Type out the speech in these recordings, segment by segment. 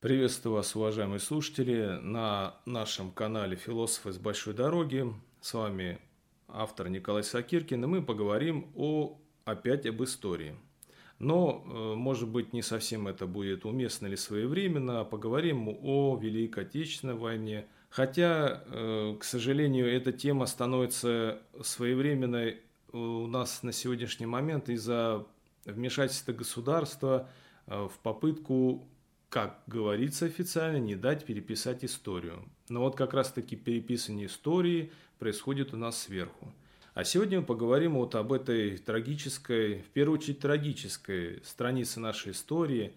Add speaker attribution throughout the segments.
Speaker 1: Приветствую вас, уважаемые слушатели, на нашем канале «Философы с большой дороги». С вами автор Николай Сакиркин, и мы поговорим о, опять об истории. Но, э, может быть, не совсем это будет уместно или своевременно, а поговорим о Великой Отечественной войне. Хотя, э, к сожалению, эта тема становится своевременной у нас на сегодняшний момент из-за вмешательства государства э, в попытку как говорится официально, не дать переписать историю. Но вот как раз-таки переписывание истории происходит у нас сверху. А сегодня мы поговорим вот об этой трагической, в первую очередь трагической странице нашей истории,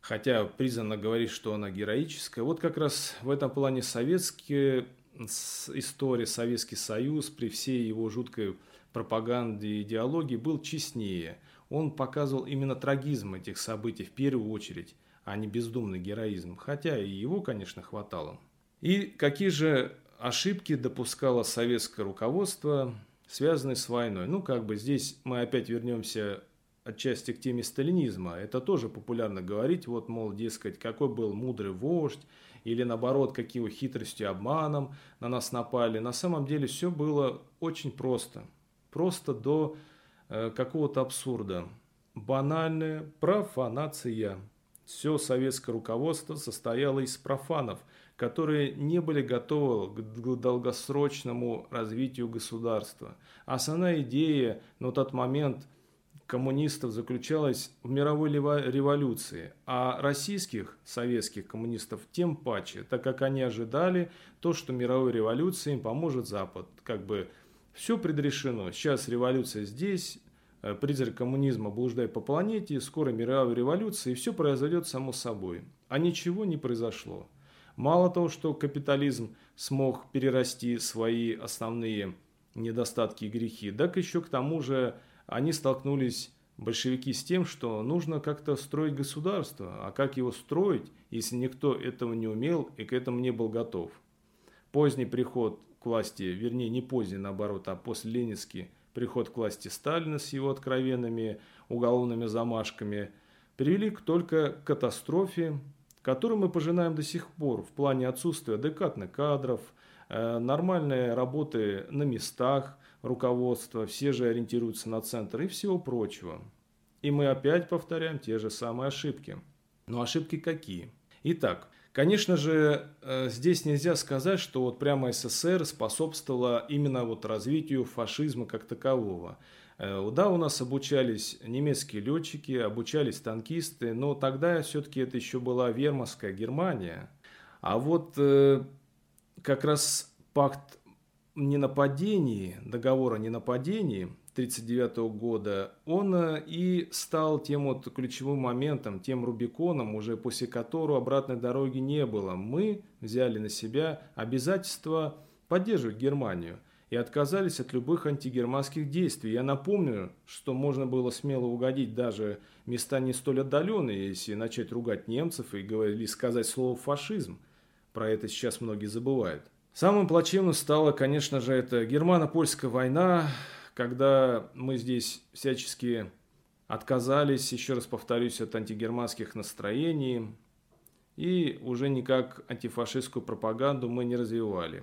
Speaker 1: хотя признано говорить, что она героическая. Вот как раз в этом плане советские история, Советский Союз при всей его жуткой пропаганде и идеологии был честнее. Он показывал именно трагизм этих событий в первую очередь а не бездумный героизм, хотя и его, конечно, хватало. И какие же ошибки допускало советское руководство, связанные с войной? Ну, как бы здесь мы опять вернемся отчасти к теме сталинизма. Это тоже популярно говорить, вот, мол, дескать, какой был мудрый вождь, или наоборот, какие хитростью и обманом на нас напали. На самом деле все было очень просто. Просто до э, какого-то абсурда. Банальная профанация. Все советское руководство состояло из профанов, которые не были готовы к долгосрочному развитию государства. Основная идея на тот момент коммунистов заключалась в мировой революции, а российских советских коммунистов тем паче, так как они ожидали то, что мировой революции им поможет Запад. Как бы все предрешено. Сейчас революция здесь, призрак коммунизма блуждает по планете, скоро мировая революция, и все произойдет само собой. А ничего не произошло. Мало того, что капитализм смог перерасти свои основные недостатки и грехи, так еще к тому же они столкнулись, большевики, с тем, что нужно как-то строить государство. А как его строить, если никто этого не умел и к этому не был готов? Поздний приход к власти, вернее не поздний наоборот, а после Ленинский приход к власти Сталина с его откровенными уголовными замашками привели только к катастрофе, которую мы пожинаем до сих пор в плане отсутствия адекватных кадров, э, нормальной работы на местах руководства, все же ориентируются на центр и всего прочего. И мы опять повторяем те же самые ошибки. Но ошибки какие? Итак, Конечно же, э, здесь нельзя сказать, что вот прямо СССР способствовала именно вот развитию фашизма как такового. Э, да, у нас обучались немецкие летчики, обучались танкисты, но тогда все-таки это еще была вермовская Германия. А вот э, как раз пакт ненападении, договор о ненападении 1939 года, он э, и стал тем вот ключевым моментом, тем Рубиконом, уже после которого обратной дороги не было. Мы взяли на себя обязательство поддерживать Германию и отказались от любых антигерманских действий. Я напомню, что можно было смело угодить даже места не столь отдаленные, если начать ругать немцев и говорили сказать слово «фашизм». Про это сейчас многие забывают. Самым плачевным стало, конечно же, это германо-польская война, когда мы здесь всячески отказались, еще раз повторюсь, от антигерманских настроений и уже никак антифашистскую пропаганду мы не развивали.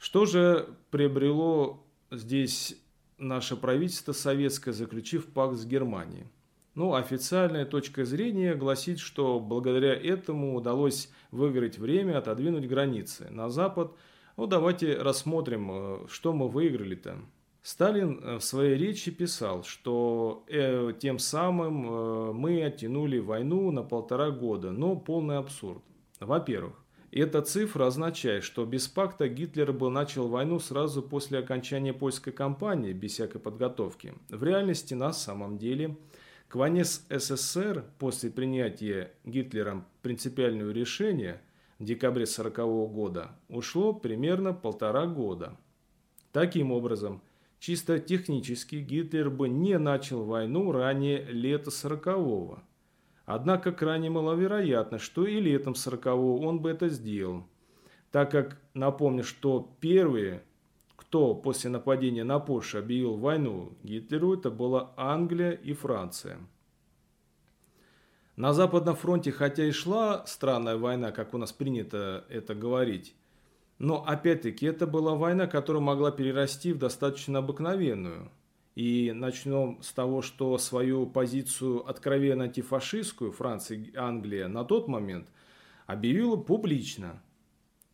Speaker 1: Что же приобрело здесь наше правительство советское, заключив пакт с Германией? Ну, официальная точка зрения гласит, что благодаря этому удалось выиграть время, отодвинуть границы на Запад. Ну, давайте рассмотрим, э, что мы выиграли-то. Сталин э, в своей речи писал, что э, тем самым э, мы оттянули войну на полтора года, но полный абсурд. Во-первых, эта цифра означает, что без пакта Гитлер бы начал войну сразу после окончания польской кампании, без всякой подготовки. В реальности на самом деле к войне с СССР после принятия Гитлером принципиального решения в декабре 1940 года ушло примерно полтора года. Таким образом, Чисто технически Гитлер бы не начал войну ранее лета 40-го. Однако крайне маловероятно, что и летом 40-го он бы это сделал. Так как, напомню, что первые, кто после нападения на Польшу объявил войну Гитлеру, это была Англия и Франция. На Западном фронте, хотя и шла странная война, как у нас принято это говорить, но опять-таки это была война, которая могла перерасти в достаточно обыкновенную. И начнем с того, что свою позицию откровенно антифашистскую Франция и Англия на тот момент объявила публично.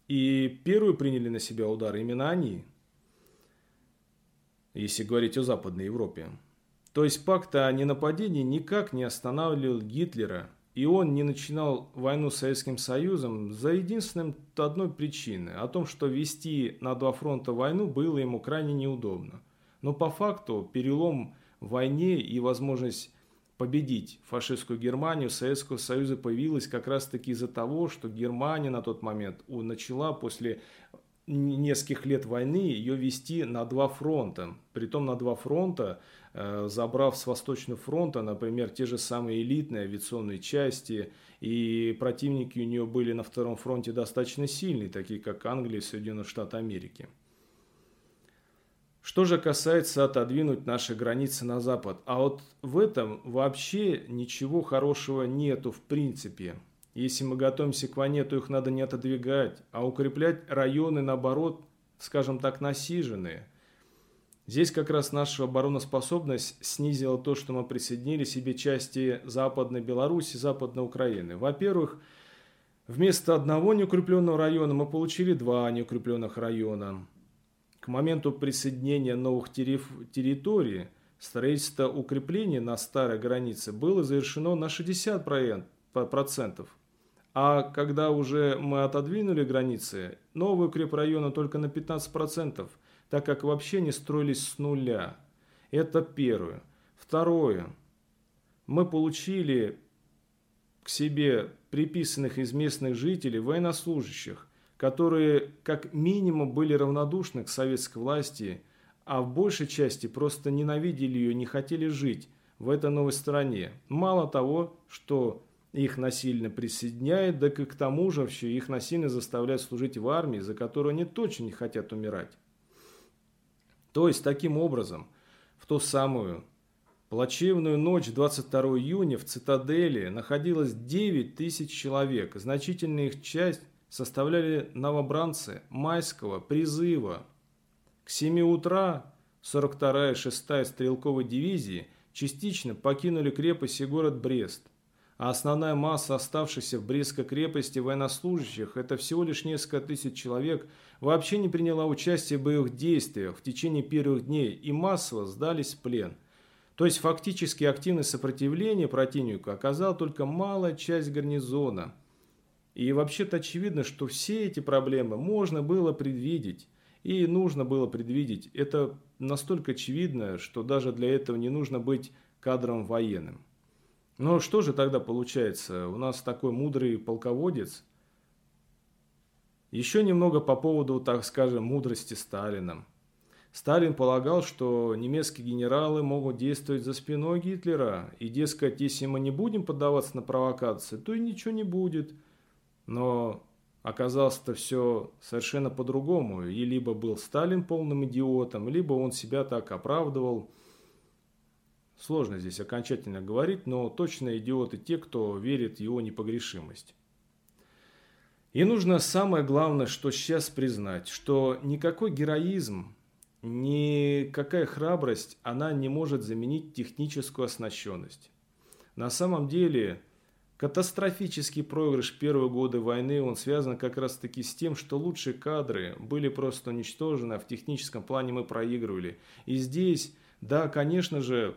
Speaker 1: И первую приняли на себя удар именно они, если говорить о Западной Европе. То есть пакт о ненападении никак не останавливал Гитлера, и он не начинал войну с Советским Союзом за единственной одной причиной, о том, что вести на два фронта войну было ему крайне неудобно. Но по факту перелом в войне и возможность победить фашистскую Германию Советского Союза появилась как раз-таки из-за того, что Германия на тот момент начала после нескольких лет войны ее вести на два фронта. Притом на два фронта, э, забрав с Восточного фронта, например, те же самые элитные авиационные части, и противники у нее были на втором фронте достаточно сильные, такие как Англия и Соединенные Штаты Америки. Что же касается отодвинуть наши границы на запад, а вот в этом вообще ничего хорошего нету в принципе. Если мы готовимся к войне, то их надо не отодвигать, а укреплять районы, наоборот, скажем так, насиженные. Здесь как раз наша обороноспособность снизила то, что мы присоединили себе части Западной Беларуси, Западной Украины. Во-первых, вместо одного неукрепленного района мы получили два неукрепленных района. К моменту присоединения новых территорий строительство укреплений на старой границе было завершено на 60%. А когда уже мы отодвинули границы, новые укрепрайоны только на 15%, так как вообще не строились с нуля. Это первое. Второе. Мы получили к себе приписанных из местных жителей военнослужащих, которые как минимум были равнодушны к советской власти, а в большей части просто ненавидели ее, не хотели жить в этой новой стране. Мало того, что их насильно присоединяют, так и к тому же вообще их насильно заставляют служить в армии, за которую они точно не хотят умирать. То есть, таким образом, в ту самую плачевную ночь 22 июня в цитадели находилось 9 тысяч человек. Значительная их часть составляли новобранцы майского призыва. К 7 утра 42-я и 6-я стрелковой дивизии частично покинули крепость и город Брест, а основная масса оставшихся в Брестской крепости военнослужащих, это всего лишь несколько тысяч человек, вообще не приняла участие в боевых действиях в течение первых дней и массово сдались в плен. То есть фактически активное сопротивление противнику оказала только малая часть гарнизона – и вообще-то очевидно, что все эти проблемы можно было предвидеть. И нужно было предвидеть. Это настолько очевидно, что даже для этого не нужно быть кадром военным. Но что же тогда получается? У нас такой мудрый полководец. Еще немного по поводу, так скажем, мудрости Сталина. Сталин полагал, что немецкие генералы могут действовать за спиной Гитлера. И, дескать, если мы не будем поддаваться на провокации, то и ничего не будет – но оказалось-то все совершенно по-другому. И либо был Сталин полным идиотом, либо он себя так оправдывал. Сложно здесь окончательно говорить, но точно идиоты те, кто верит в его непогрешимость. И нужно самое главное, что сейчас признать, что никакой героизм, никакая храбрость, она не может заменить техническую оснащенность. На самом деле – Катастрофический проигрыш первые годы войны, он связан как раз таки с тем, что лучшие кадры были просто уничтожены, а в техническом плане мы проигрывали. И здесь, да, конечно же,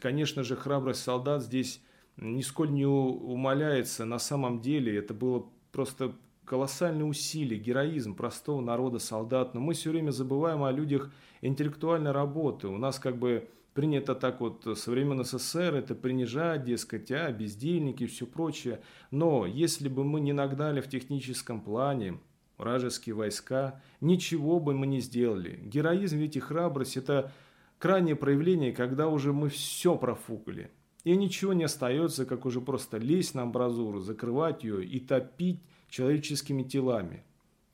Speaker 1: конечно же, храбрость солдат здесь нисколь не умаляется. На самом деле это было просто колоссальные усилия, героизм простого народа, солдат. Но мы все время забываем о людях интеллектуальной работы. У нас как бы принято так вот со времен СССР это принижать, дескать, а, бездельники и все прочее. Но если бы мы не нагнали в техническом плане вражеские войска, ничего бы мы не сделали. Героизм ведь и храбрость – это крайнее проявление, когда уже мы все профукали. И ничего не остается, как уже просто лезть на амбразуру, закрывать ее и топить человеческими телами.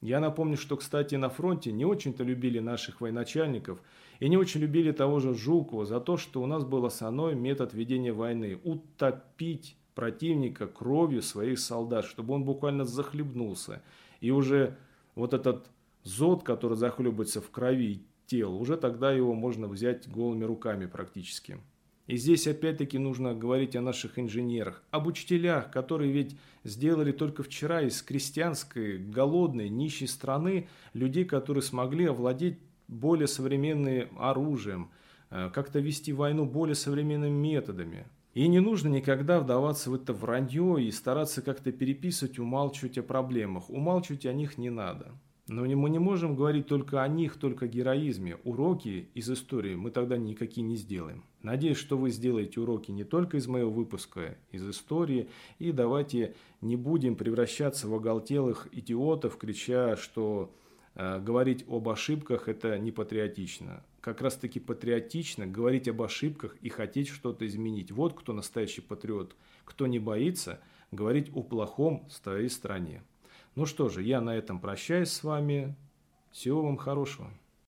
Speaker 1: Я напомню, что, кстати, на фронте не очень-то любили наших военачальников и не очень любили того же Жукова за то, что у нас был основной метод ведения войны – утопить противника кровью своих солдат, чтобы он буквально захлебнулся. И уже вот этот зод, который захлебывается в крови тел, уже тогда его можно взять голыми руками практически. И здесь опять-таки нужно говорить о наших инженерах, об учителях, которые ведь сделали только вчера из крестьянской, голодной, нищей страны людей, которые смогли овладеть более современным оружием, э, как-то вести войну более современными методами. И не нужно никогда вдаваться в это вранье и стараться как-то переписывать, умалчивать о проблемах. Умалчивать о них не надо. Но мы не можем говорить только о них, только о героизме. Уроки из истории мы тогда никакие не сделаем. Надеюсь, что вы сделаете уроки не только из моего выпуска, из истории. И давайте не будем превращаться в оголтелых идиотов, крича, что э, говорить об ошибках – это не патриотично. Как раз таки патриотично говорить об ошибках и хотеть что-то изменить. Вот кто настоящий патриот. Кто не боится говорить о плохом в своей стране. Ну что же, я на этом прощаюсь с вами. Всего вам хорошего.